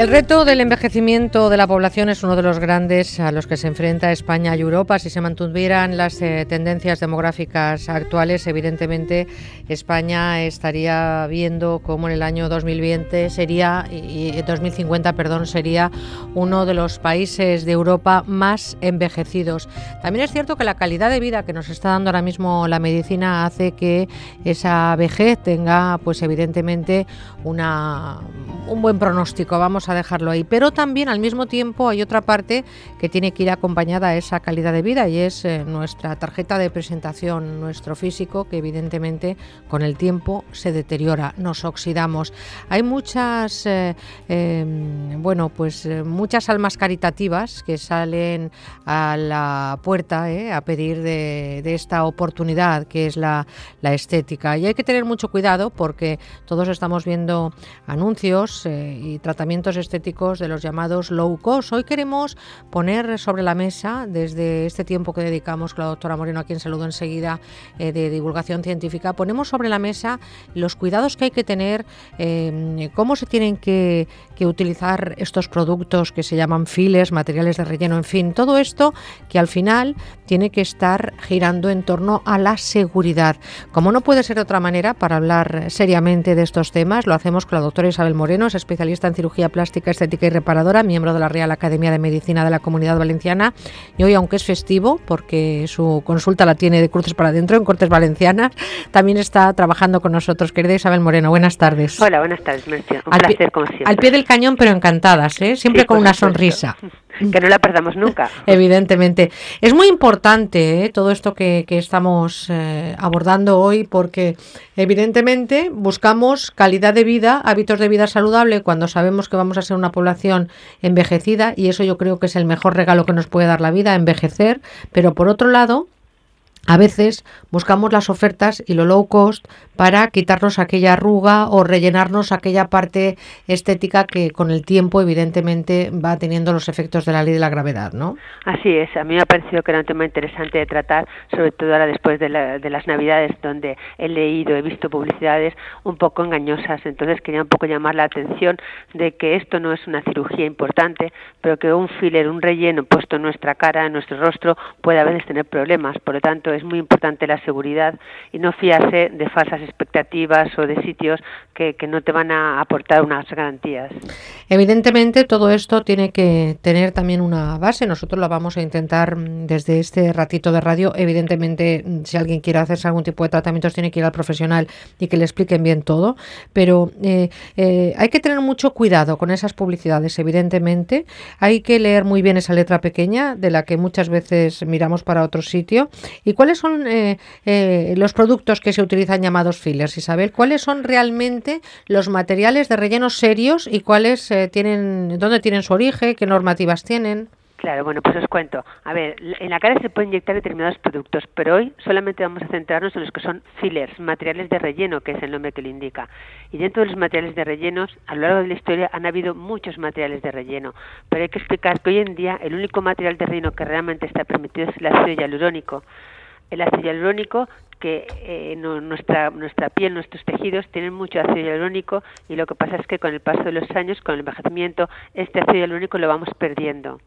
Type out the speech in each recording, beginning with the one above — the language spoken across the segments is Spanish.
El reto del envejecimiento de la población es uno de los grandes a los que se enfrenta España y Europa. Si se mantuvieran las eh, tendencias demográficas actuales, evidentemente España estaría viendo cómo en el año 2020 sería y 2050, perdón, sería uno de los países de Europa más envejecidos. También es cierto que la calidad de vida que nos está dando ahora mismo la medicina hace que esa vejez tenga, pues evidentemente, una, un buen pronóstico. Vamos a dejarlo ahí. Pero también al mismo tiempo hay otra parte que tiene que ir acompañada a esa calidad de vida y es eh, nuestra tarjeta de presentación, nuestro físico, que evidentemente con el tiempo se deteriora, nos oxidamos. Hay muchas, eh, em, bueno, pues eh, muchas almas caritativas que salen a la puerta a pedir de, esta oportunidad que es la, la estética. Y hay que tener mucho cuidado porque todos estamos viendo anuncios y tratamientos estéticos de los llamados low cost. Hoy queremos poner sobre la mesa, desde este tiempo que dedicamos con la doctora Moreno, a quien saludo enseguida, eh, de divulgación científica, ponemos sobre la mesa los cuidados que hay que tener, eh, cómo se tienen que, utilizar estos productos que se llaman files, materiales de relleno, en fin, todo esto que al final tiene que estar girando en torno a la seguridad. Como no puede ser otra manera, para hablar seriamente de estos temas, lo hacemos con la doctora Isabel Moreno, es especialista en cirugía plástica, estética y reparadora, miembro de la Real Academia de Medicina de la Comunidad Valenciana. Y hoy, aunque es festivo, porque su consulta la tiene de cruces para adentro en Cortes Valencianas, también está trabajando con nosotros. Querida Isabel Moreno, buenas tardes. Hola, buenas tardes, Mercio. Un placer, como siempre. Al pie del cañón, pero encantadas, ¿eh? siempre con una sonrisa. Que no la perdamos nunca. Evidentemente. Es muy importante ¿eh? todo esto que, estamos eh, abordando hoy porque evidentemente buscamos calidad de vida, hábitos de vida saludable cuando sabemos que vamos a ser una población envejecida y eso yo creo que es el mejor regalo que nos puede dar la vida, envejecer. Pero por otro lado, a veces buscamos las ofertas y lo low cost para quitarnos aquella arruga o rellenarnos aquella parte estética que con el tiempo evidentemente va teniendo los efectos de la ley de la gravedad, ¿no? Así es, a mí me ha parecido que era un tema interesante de tratar, sobre todo ahora después de, las Navidades, donde he leído, he visto publicidades un poco engañosas, entonces quería un poco llamar la atención de que esto no es una cirugía importante, pero que un filler, un relleno puesto en nuestra cara, en nuestro rostro, puede a veces tener problemas, por lo tanto es muy importante la seguridad y no fiarse de falsas expectativas o de sitios que, no te van a aportar unas garantías. Evidentemente todo esto tiene que tener también una base. Nosotros lo vamos a intentar mm, desde este ratito de radio. Evidentemente, mm, si alguien quiere hacerse algún tipo de tratamientos, tiene que ir al profesional y que le expliquen bien todo. Pero eh, eh, hay que tener mucho cuidado con esas publicidades, evidentemente. Hay que leer muy bien esa letra pequeña de la que muchas veces miramos para otro sitio. ¿Y cuáles son eh, los productos que se utilizan llamados fillers, Isabel? ¿Cuáles son realmente los materiales de relleno serios y cuáles eh, tienen, dónde tienen su origen, qué normativas tienen? Claro, bueno, pues os cuento. A ver, en la cara se pueden inyectar determinados productos, pero hoy solamente vamos a centrarnos en los que son fillers, materiales de relleno, que es el nombre que le indica. Y dentro de los materiales de rellenos, a lo largo de la historia han habido muchos materiales de relleno, pero hay que explicar que hoy en día el único material de relleno que realmente está permitido es el ácido hialurónico. El ácido hialurónico que eh, nuestra, nuestra piel, nuestros tejidos tienen mucho ácido hialurónico y lo que pasa es que con el paso de los años, con el envejecimiento, este ácido hialurónico lo vamos perdiendo.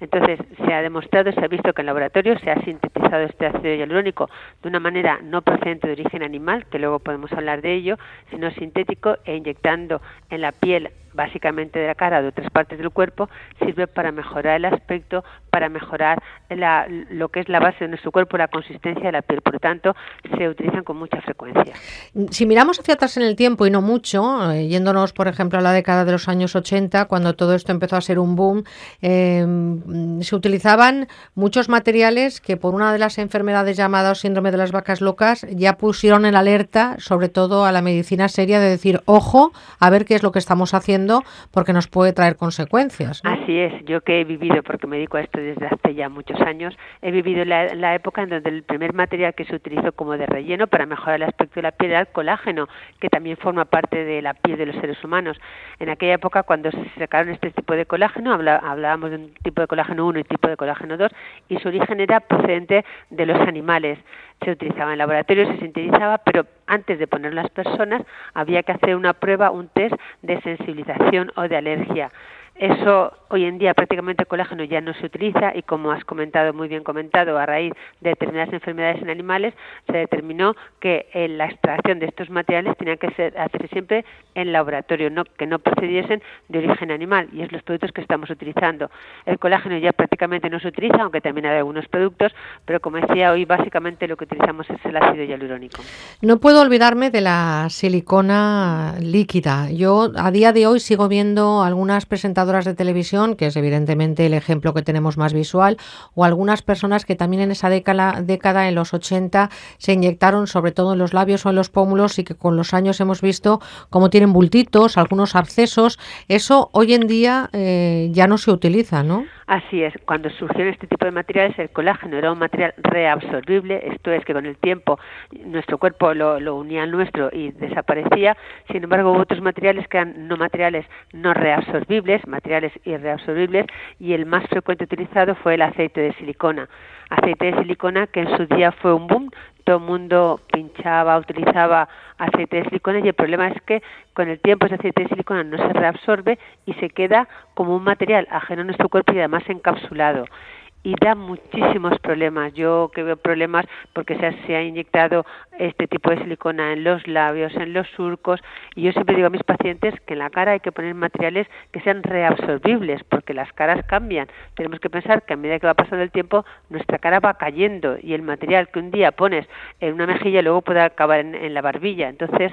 Entonces, se ha demostrado, se ha visto que en laboratorio se ha sintetizado este ácido hialurónico de una manera no procedente de origen animal, que luego podemos hablar de ello, sino sintético e inyectando en la piel básicamente de la cara o de otras partes del cuerpo, sirve para mejorar el aspecto, para mejorar la, lo que es la base de nuestro cuerpo, la consistencia de la piel. Por lo tanto, se utilizan con mucha frecuencia. Si miramos hacia atrás en el tiempo y no mucho, eh, yéndonos, por ejemplo, a la década de los años 80, cuando todo esto empezó a ser un boom, em, se utilizaban muchos materiales que por una de las enfermedades llamadas síndrome de las vacas locas ya pusieron en alerta, sobre todo a la medicina seria, de decir, ojo, a ver qué es lo que estamos haciendo porque nos puede traer consecuencias. Así es, yo que he vivido, porque me dedico a esto desde hace ya muchos años, he vivido la, época en donde el primer material que se utilizó como de relleno para mejorar el aspecto de la piel era el colágeno, que también forma parte de la piel de los seres humanos. En aquella época, cuando se sacaron este tipo de colágeno, hablábamos de un tipo de colágeno 1 y tipo de colágeno 2, y su origen era procedente de los animales se utilizaba en laboratorio, se sintetizaba, pero antes de ponerlo las personas había que hacer una prueba, un test de sensibilización o de alergia. Eso hoy en día prácticamente el colágeno ya no se utiliza y como has comentado, muy bien comentado, a raíz de determinadas enfermedades en animales, se determinó que la extracción de estos materiales tenía que ser, hacerse siempre en laboratorio, no, que no procediesen de origen animal y es los productos que estamos utilizando. El colágeno ya prácticamente no se utiliza, aunque también hay algunos productos, pero como decía hoy, básicamente lo que utilizamos es el ácido hialurónico. No puedo olvidarme de la silicona líquida. Yo a día de hoy sigo viendo algunas presentadoras de televisión, que es evidentemente el ejemplo que tenemos más visual, o algunas personas que también en esa década, década en los 80, se inyectaron sobre todo en los labios o en los pómulos y que con los años hemos visto cómo tienen bultitos, algunos abscesos. Eso hoy en día eh, ya no se utiliza, ¿no? Así es, cuando surgieron este tipo de materiales, el colágeno era un material reabsorbible, esto es que con el tiempo nuestro cuerpo lo, lo unía al nuestro y desaparecía, sin embargo hubo otros materiales que eran no materiales no reabsorbibles, materiales irreabsorbibles, y el más frecuente utilizado fue el aceite de silicona. Aceite de silicona que en su día fue un boom, todo el mundo pinchaba, utilizaba aceite de silicona y el problema es que con el tiempo ese aceite de silicona no se reabsorbe y se queda como un material ajeno a nuestro cuerpo y además encapsulado y da muchísimos problemas. Yo que veo problemas porque se ha, se ha, inyectado este tipo de silicona en los labios, en los surcos, y yo siempre digo a mis pacientes que en la cara hay que poner materiales que sean reabsorbibles, porque las caras cambian. Tenemos que pensar que a medida que va pasando el tiempo, nuestra cara va cayendo y el material que un día pones en una mejilla luego puede acabar en, en la barbilla. Entonces,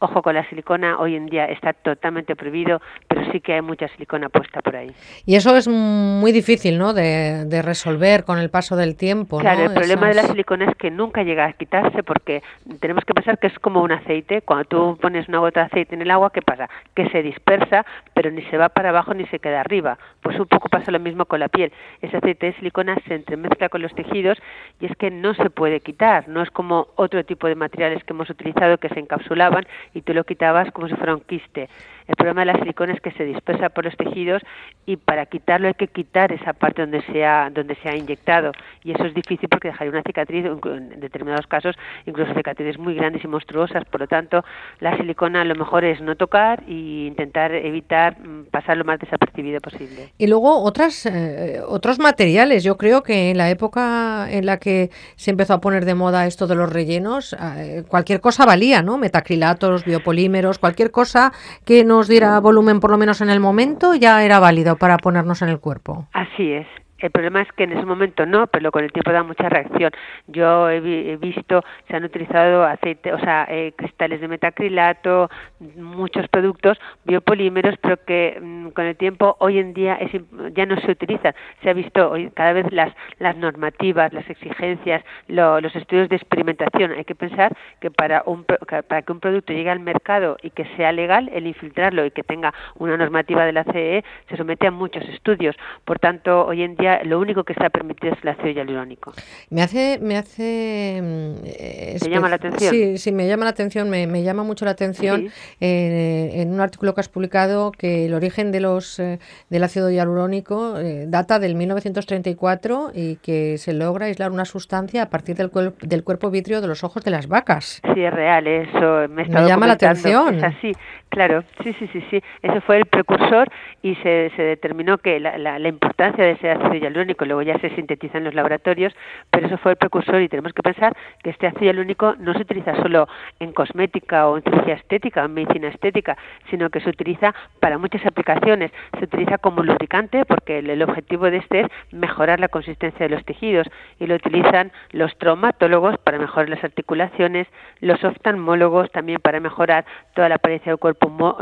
Ojo con la silicona, hoy en día está totalmente prohibido, pero sí que hay mucha silicona puesta por ahí. Y eso es muy difícil, ¿no?, de, de resolver con el paso del tiempo. Claro, el problema de la silicona es que nunca llega a quitarse porque tenemos que pensar que es como un aceite. Cuando tú pones una gota de aceite en el agua, ¿qué pasa? Que se dispersa, pero ni se va para abajo ni se queda arriba. Pues un poco pasa lo mismo con la piel. Ese aceite de silicona se entremezcla con los tejidos y es que no se puede quitar. No es como otro tipo de materiales que hemos utilizado que se encapsulaban y tú lo quitabas como si fuera un quiste. El problema de la silicona es que se dispersa por los tejidos y para quitarlo hay que quitar esa parte donde se ha, donde se ha inyectado y eso es difícil porque dejaría una cicatriz, en determinados casos incluso cicatrices muy grandes y monstruosas, por lo tanto la silicona lo mejor es no tocar e intentar evitar mm, pasar lo más desapercibido posible. Y luego otras, eh, otros materiales, yo creo que en la época en la que se empezó a poner de moda esto de los rellenos, eh, cualquier cosa valía, ¿no? Metacrilatos, biopolímeros, cualquier cosa que nos diera volumen por lo menos en el momento ya era válido para ponernos en el cuerpo. Así es. El problema es que en ese momento no, pero con el tiempo da mucha reacción. Yo he, he visto, se han utilizado aceite, o sea, eh, cristales de metacrilato, muchos productos biopolímeros, pero que mm, con el tiempo hoy en día es, ya no se utilizan. Se ha visto hoy cada vez las, las normativas, las exigencias, lo, los estudios de experimentación. Hay que pensar que para, un, para que un producto llegue al mercado y que sea legal, el infiltrarlo y que tenga una normativa de la CE se somete a muchos estudios. Por tanto, hoy en día lo único que está permitido es el ácido hialurónico. Me hace, me hace, eh, ¿Te llama la atención? Sí, sí, me llama la atención, me, me llama mucho la atención ¿Sí? eh, en un artículo que has publicado que el origen de los eh, del ácido hialurónico eh, data del 1934 y que se logra aislar una sustancia a partir del, cuerp del cuerpo vítreo de los ojos de las vacas. Sí, es real, eso me, me llama la atención. Es así, claro, sí, sí, sí, sí, ese fue el precursor y se, se determinó que la, la, la importancia de ese ácido hialurónico, luego ya se sintetiza en los laboratorios, pero eso fue el precursor y tenemos que pensar que este ácido hialurónico no se utiliza solo en cosmética o en cirugía estética o en medicina estética, sino que se utiliza para muchas aplicaciones. Se utiliza como lubricante porque el, el objetivo de este es mejorar la consistencia de los tejidos y lo utilizan los traumatólogos para mejorar las articulaciones, los oftalmólogos también para mejorar toda la apariencia del cuerpo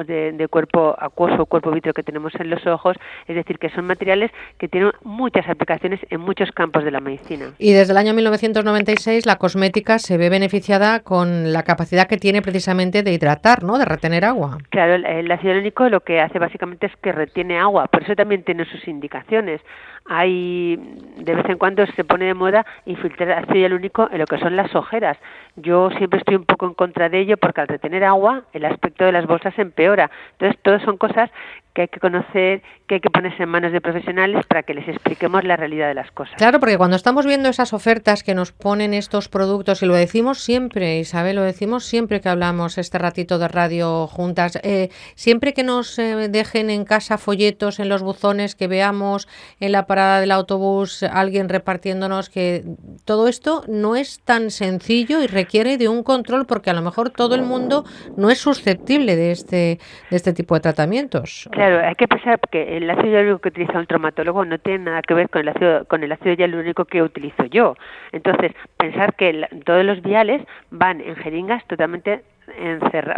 de, de cuerpo acuoso o cuerpo vítreo que tenemos en los ojos, es decir, que son materiales que tienen muchas aplicaciones en muchos campos de la medicina. Y desde el año 1996 la cosmética se ve beneficiada con la capacidad que tiene precisamente de hidratar, ¿no? De retener agua. Claro, el, el ácido hialurónico lo que hace básicamente es que retiene agua, por eso también tiene sus indicaciones. Hay de vez en cuando se pone de moda infiltrar ácido hialurónico en lo que son las ojeras. Yo siempre estoy un poco en contra de ello porque al retener agua el aspecto de las bolsas empeora. Entonces, todas son cosas que hay que conocer que hay que ponerse en manos de profesionales para que les expliquemos la realidad de las cosas. Claro, porque cuando estamos viendo esas ofertas que nos ponen estos productos, y lo decimos siempre, Isabel, lo decimos siempre que hablamos este ratito de radio juntas, eh, siempre que nos eh, dejen en casa folletos en los buzones, que veamos en la parada del autobús alguien repartiéndonos, que todo esto no es tan sencillo y requiere de un control porque a lo mejor todo el mundo no es susceptible de este, de este tipo de tratamientos. Claro, hay que pensar que el ácido hialurónico que utiliza un traumatólogo no tiene nada que ver con el ácido, con el ácido hialurónico que utilizo yo. Entonces, pensar que todos los viales van en jeringas totalmente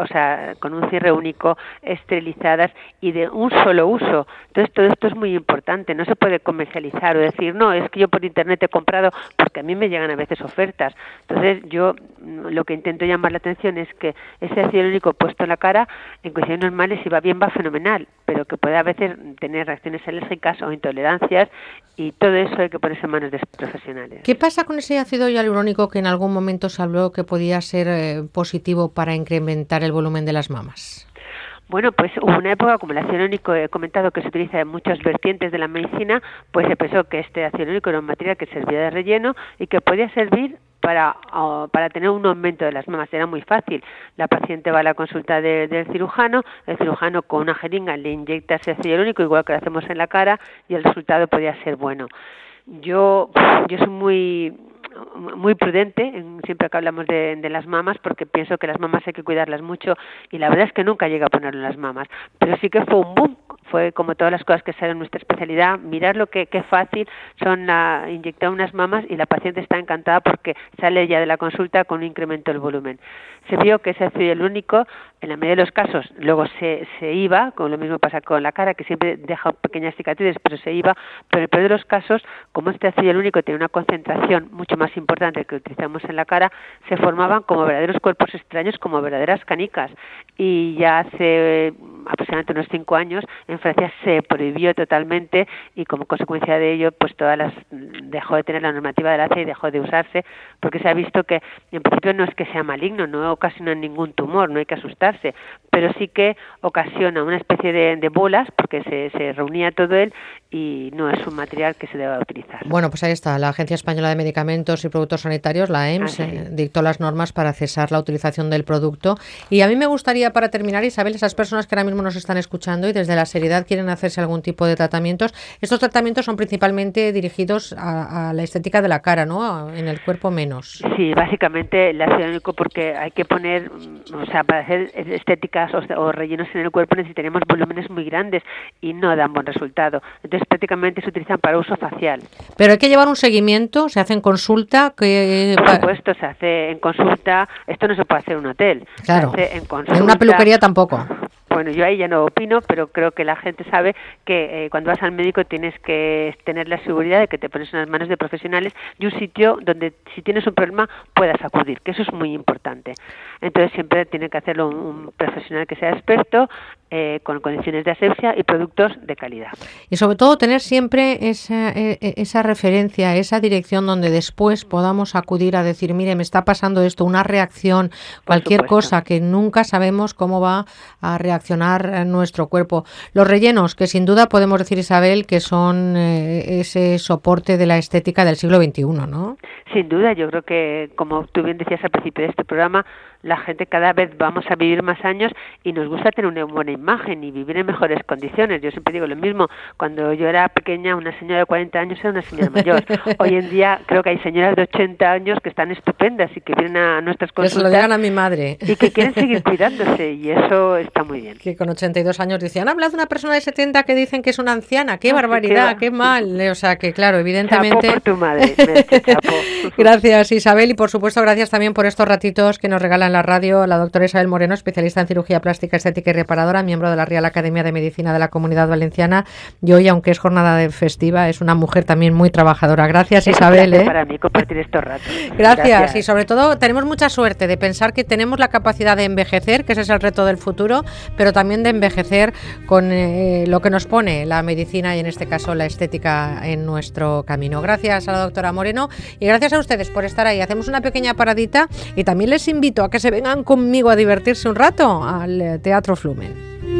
o sea, con un cierre único, esterilizadas y de un solo uso. Entonces, todo esto es muy importante. No se puede comercializar o decir, no, es que yo por internet he comprado, porque a mí me llegan a veces ofertas. Entonces, yo mm, lo que intento llamar la atención es que ese ácido único puesto en la cara, en condiciones normales, si va bien, va fenomenal, pero que puede a veces tener reacciones alérgicas o intolerancias y todo eso hay que ponerse en manos de profesionales. ¿Qué pasa con ese ácido hialurónico que en algún momento se habló que podía ser eh, positivo para incrementar el volumen de las mamas? Bueno, pues hubo una época, como el ácido he comentado, que se utiliza en muchas vertientes de la medicina, pues se pensó que este ácido era un material que servía de relleno y que podía servir para, para tener un aumento de las mamas. Era muy fácil. La paciente va a la consulta del cirujano, el cirujano con una jeringa le inyecta ese ácido igual que lo hacemos en la cara, y el resultado podía ser bueno. Yo, yo soy muy muy prudente siempre que hablamos de, de, las mamas porque pienso que las mamas hay que cuidarlas mucho y la verdad es que nunca llega a ponerlo en las mamas pero sí que fue un boom fue como todas las cosas que salen en nuestra especialidad. Mirar lo que, qué fácil son la, inyectar unas mamas y la paciente está encantada porque sale ya de la consulta con un incremento del volumen. Se vio que ese ácido el único en la mayoría de los casos luego se, se iba, como lo mismo pasa con la cara, que siempre deja pequeñas cicatrices, pero se iba, pero en el peor de los casos, como este ácido único tiene una concentración mucho más importante que utilizamos en la cara, se formaban como verdaderos cuerpos extraños, como verdaderas canicas. Y ya hace aproximadamente unos cinco años en Francia se prohibió totalmente y como consecuencia de ello pues todas las dejó de tener la normativa del ACE y dejó de usarse porque se ha visto que en principio no es que sea maligno no ocasiona ningún tumor no hay que asustarse pero sí que ocasiona una especie de, de bolas porque se, se reunía todo él y no es un material que se deba utilizar. Bueno, pues ahí está. La Agencia Española de Medicamentos y Productos Sanitarios, la EMS, ah, eh, dictó las normas para cesar la utilización del producto. Y a mí me gustaría, para terminar, Isabel, esas personas que ahora mismo nos están escuchando y desde la seriedad quieren hacerse algún tipo de tratamientos, estos tratamientos son principalmente dirigidos a, la estética de la cara, ¿no? En el cuerpo menos. Sí, básicamente ácido único porque hay que poner, o sea, para hacer estéticas o, o rellenos en el cuerpo necesitaríamos volúmenes muy grandes y no dan buen resultado. Entonces, prácticamente se utilizan para uso facial. Pero hay que llevar un seguimiento, se hace en consulta. Que... Por supuesto, se hace en consulta. Esto no se puede hacer en un hotel. Claro. en, en una peluquería tampoco. Bueno, yo ahí ya no opino, pero creo que la gente sabe que eh, cuando vas al médico tienes que tener la seguridad de que te pones en las manos de profesionales y un sitio donde si tienes un problema puedas acudir, que eso es muy importante. Entonces siempre tiene que hacerlo un, profesional que sea experto, eh, con condiciones de asepsia y productos de calidad. Y sobre todo tener siempre esa, e, e, esa referencia, esa dirección donde después podamos acudir a decir, mire, me está pasando esto, una reacción, cualquier cosa que nunca sabemos cómo va a reaccionar nuestro cuerpo. Los rellenos, que sin duda podemos decir, Isabel, que son eh, ese soporte de la estética del siglo XXI, ¿no? Sin duda, yo creo que, como tú bien decías al principio de este programa, la gente cada vez vamos a vivir más años y nos gusta tener una buena imagen y vivir en mejores condiciones. Yo siempre digo lo mismo, cuando yo era pequeña, una señora de 40 años era una señora mayor. Hoy en día creo que hay señoras de 80 años que están estupendas y que vienen a nuestras consultas. Que se lo digan a mi madre. Y que quieren seguir cuidándose y eso está muy bien. Que con 82 años decían, habla de una persona de 70 que dicen que es una anciana, qué barbaridad, qué, mal. O sea que claro, evidentemente... por tu madre, Gracias Isabel y por supuesto gracias también por estos ratitos que nos regalan la radio la doctora Isabel Moreno, especialista en cirugía plástica, estética y reparadora, miembro de la Real Academia de Medicina de la Comunidad Valenciana. Y hoy, aunque es jornada de festiva, es una mujer también muy trabajadora. Gracias, Isabel. ¿eh? Para mí compartir estos ratos. Gracias. Y sobre todo, tenemos mucha suerte de pensar que tenemos la capacidad de envejecer, que ese es el reto del futuro, pero también de envejecer con eh, lo que nos pone la medicina y, en este caso, la estética en nuestro camino. Gracias a la doctora Moreno y gracias a ustedes por estar ahí. Hacemos una pequeña paradita y también les invito a que se vengan conmigo a divertirse un rato al Teatro Flumen.